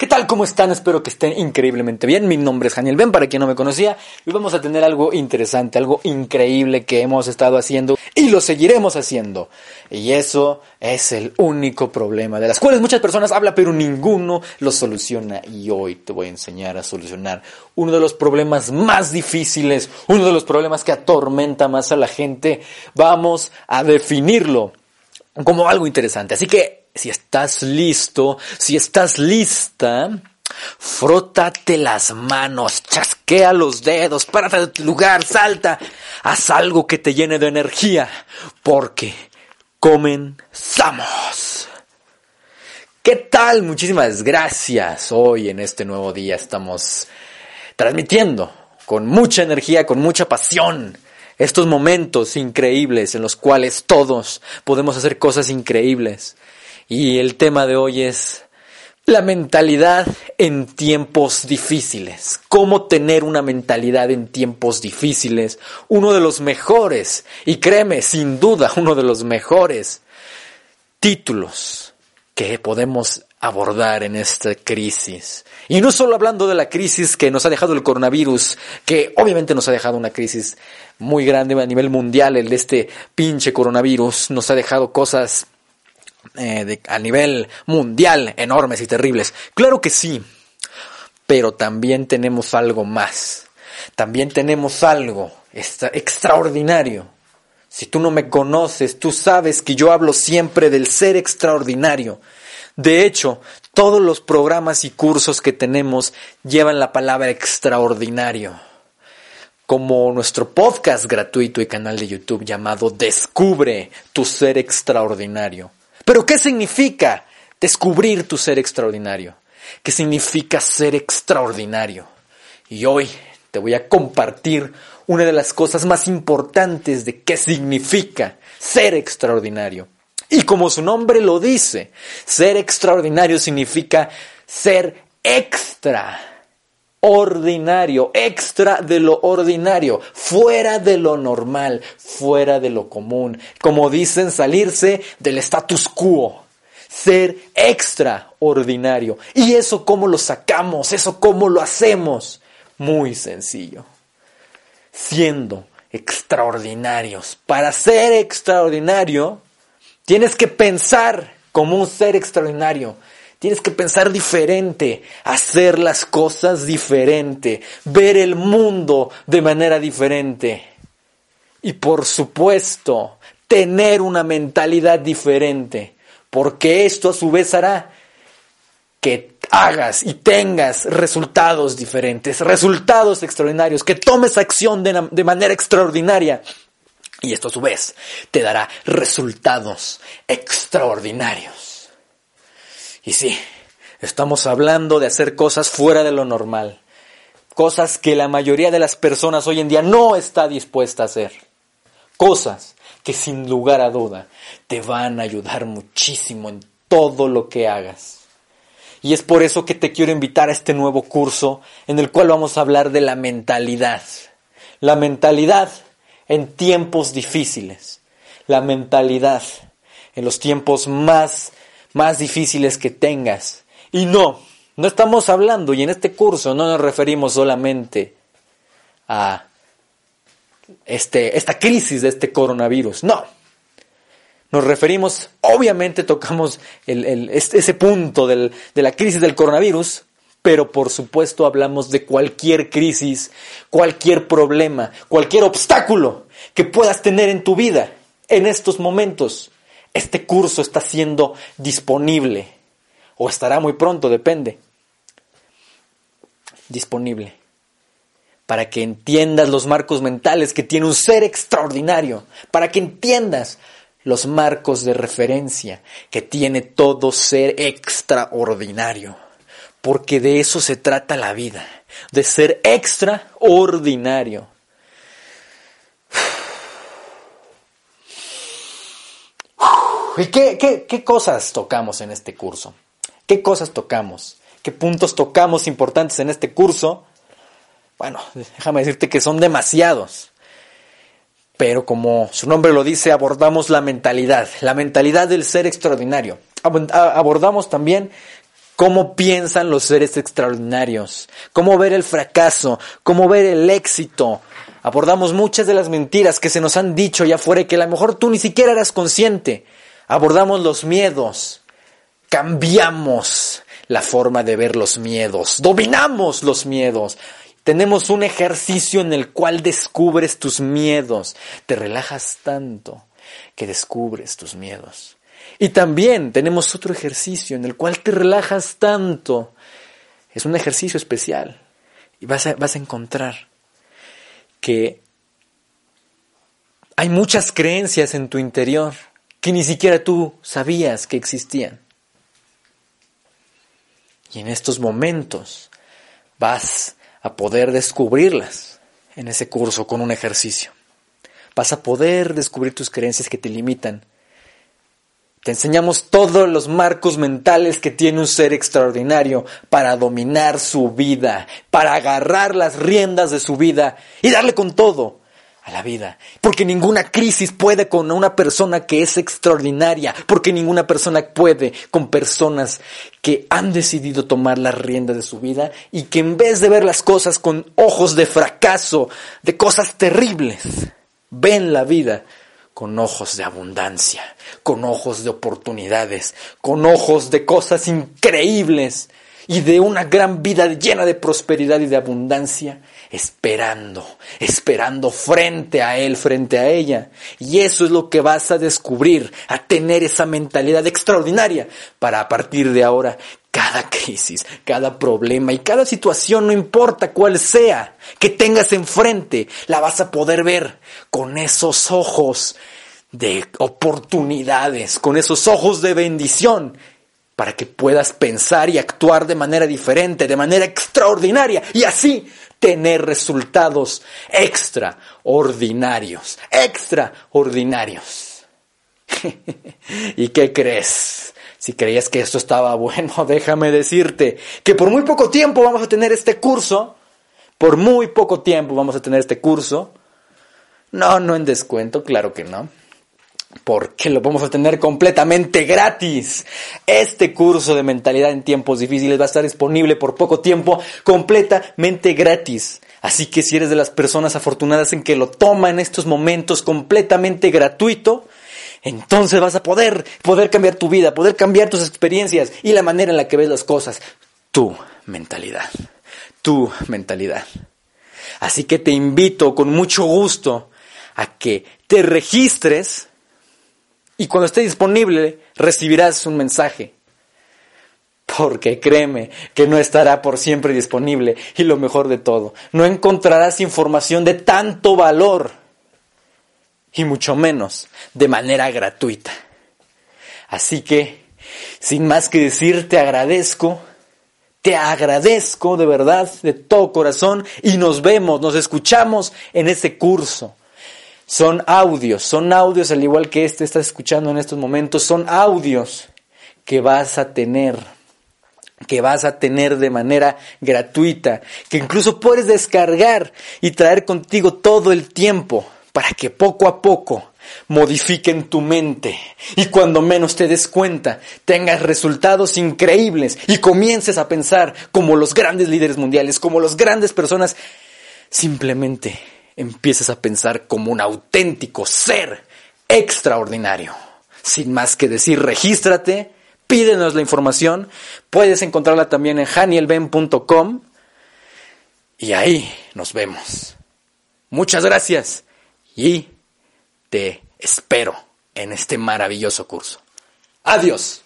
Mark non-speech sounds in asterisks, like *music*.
¿Qué tal? ¿Cómo están? Espero que estén increíblemente bien. Mi nombre es Daniel Ben, para quien no me conocía. Hoy vamos a tener algo interesante, algo increíble que hemos estado haciendo y lo seguiremos haciendo. Y eso es el único problema de las cuales muchas personas hablan, pero ninguno lo soluciona. Y hoy te voy a enseñar a solucionar uno de los problemas más difíciles, uno de los problemas que atormenta más a la gente. Vamos a definirlo como algo interesante. Así que si estás listo, si estás lista, frótate las manos, chasquea los dedos, párate de tu lugar, salta, haz algo que te llene de energía, porque comenzamos. ¿Qué tal? Muchísimas gracias. Hoy en este nuevo día estamos transmitiendo con mucha energía, con mucha pasión estos momentos increíbles en los cuales todos podemos hacer cosas increíbles. Y el tema de hoy es la mentalidad en tiempos difíciles. ¿Cómo tener una mentalidad en tiempos difíciles? Uno de los mejores, y créeme, sin duda, *laughs* uno de los mejores títulos que podemos abordar en esta crisis. Y no solo hablando de la crisis que nos ha dejado el coronavirus, que obviamente nos ha dejado una crisis muy grande a nivel mundial, el de este pinche coronavirus, nos ha dejado cosas eh, a nivel mundial enormes y terribles. Claro que sí, pero también tenemos algo más. También tenemos algo extraordinario. Si tú no me conoces, tú sabes que yo hablo siempre del ser extraordinario de hecho, todos los programas y cursos que tenemos llevan la palabra extraordinario. Como nuestro podcast gratuito y canal de YouTube llamado Descubre tu ser extraordinario. Pero ¿qué significa descubrir tu ser extraordinario? ¿Qué significa ser extraordinario? Y hoy te voy a compartir una de las cosas más importantes de qué significa ser extraordinario. Y como su nombre lo dice, ser extraordinario significa ser extra ordinario, extra de lo ordinario, fuera de lo normal, fuera de lo común. Como dicen, salirse del status quo, ser extraordinario. ¿Y eso cómo lo sacamos? ¿Eso cómo lo hacemos? Muy sencillo. Siendo extraordinarios. Para ser extraordinario, Tienes que pensar como un ser extraordinario. Tienes que pensar diferente, hacer las cosas diferente, ver el mundo de manera diferente. Y por supuesto, tener una mentalidad diferente, porque esto a su vez hará que hagas y tengas resultados diferentes, resultados extraordinarios, que tomes acción de, de manera extraordinaria y esto a su vez te dará resultados extraordinarios. Y sí, estamos hablando de hacer cosas fuera de lo normal. Cosas que la mayoría de las personas hoy en día no está dispuesta a hacer. Cosas que sin lugar a duda te van a ayudar muchísimo en todo lo que hagas. Y es por eso que te quiero invitar a este nuevo curso en el cual vamos a hablar de la mentalidad. La mentalidad en tiempos difíciles, la mentalidad en los tiempos más, más difíciles que tengas. Y no, no estamos hablando, y en este curso no nos referimos solamente a este, esta crisis de este coronavirus, no. Nos referimos, obviamente tocamos el, ese punto de la crisis del coronavirus, pero por supuesto hablamos de cualquier crisis, cualquier problema, cualquier obstáculo que puedas tener en tu vida en estos momentos. Este curso está siendo disponible o estará muy pronto, depende. Disponible para que entiendas los marcos mentales que tiene un ser extraordinario, para que entiendas los marcos de referencia que tiene todo ser extraordinario porque de eso se trata la vida, de ser extraordinario. ¿Y qué, cosas tocamos en este curso? ¿Qué cosas tocamos? ¿Qué puntos tocamos importantes en este curso? Bueno, déjame decirte que son demasiados. Pero como su nombre lo dice, abordamos la mentalidad, la mentalidad del ser extraordinario. Abordamos también cómo piensan los seres extraordinarios, cómo ver el fracaso, cómo ver el éxito. Abordamos muchas de las mentiras que se nos han dicho ya fuera que a lo mejor tú ni siquiera eras consciente. Abordamos los miedos, cambiamos la forma de ver los miedos, dominamos los miedos. Tenemos un ejercicio en el cual descubres tus miedos, te relajas tanto que descubres tus miedos. Y también tenemos otro ejercicio en el cual te relajas tanto. Es un ejercicio especial. Y vas a, vas a encontrar que hay muchas creencias en tu interior que ni siquiera tú sabías que existían. Y en estos momentos vas a poder descubrirlas en ese curso con un ejercicio. Vas a poder descubrir tus creencias que te limitan. Te enseñamos todos los marcos mentales que tiene un ser extraordinario para dominar su vida, para agarrar las riendas de su vida y darle con todo la vida. Porque ninguna crisis puede con una persona que es extraordinaria. Porque ninguna persona puede con personas que han decidido tomar las riendas de su vida y que en vez de ver las cosas con ojos de fracaso, de cosas terribles, ven la vida con ojos de abundancia, con ojos de oportunidades, con ojos de cosas increíbles y de una gran vida llena de prosperidad y de abundancia esperando, esperando frente a él, frente a ella. Y eso es lo que vas a descubrir, a tener esa mentalidad extraordinaria para a partir de ahora cada crisis, cada problema y cada situación, no importa cuál sea, que tengas enfrente, la vas a poder ver con esos ojos de oportunidades, con esos ojos de bendición para que puedas pensar y actuar de manera diferente, de manera extraordinaria y así tener resultados extraordinarios, extraordinarios. *laughs* ¿Y qué crees? Si creías que esto estaba bueno, *laughs* déjame decirte que por muy poco tiempo vamos a tener este curso, por muy poco tiempo vamos a tener este curso. No, no en descuento, claro que no porque lo vamos a tener completamente gratis. Este curso de mentalidad en tiempos difíciles va a estar disponible por poco tiempo, completamente gratis. Así que si eres de las personas afortunadas en que lo toma en estos momentos completamente gratuito, entonces vas a poder, poder cambiar tu vida, poder cambiar tus experiencias y la manera en la que ves las cosas. Tu mentalidad. Tu mentalidad. Así que te invito con mucho gusto a que te registres y cuando esté disponible recibirás un mensaje. Porque créeme que no estará por siempre disponible y lo mejor de todo, no encontrarás información de tanto valor y mucho menos de manera gratuita. Así que, sin más que decir, te agradezco, te agradezco de verdad, de todo corazón y nos vemos, nos escuchamos en este curso. Son audios, son audios al igual que este estás escuchando en estos momentos, son audios que vas a tener, que vas a tener de manera gratuita, que incluso puedes descargar y traer contigo todo el tiempo para que poco a poco modifiquen tu mente y cuando menos te des cuenta tengas resultados increíbles y comiences a pensar como los grandes líderes mundiales, como las grandes personas, simplemente empiezas a pensar como un auténtico ser extraordinario. Sin más que decir, regístrate, pídenos la información, puedes encontrarla también en hanielben.com y ahí nos vemos. Muchas gracias y te espero en este maravilloso curso. Adiós.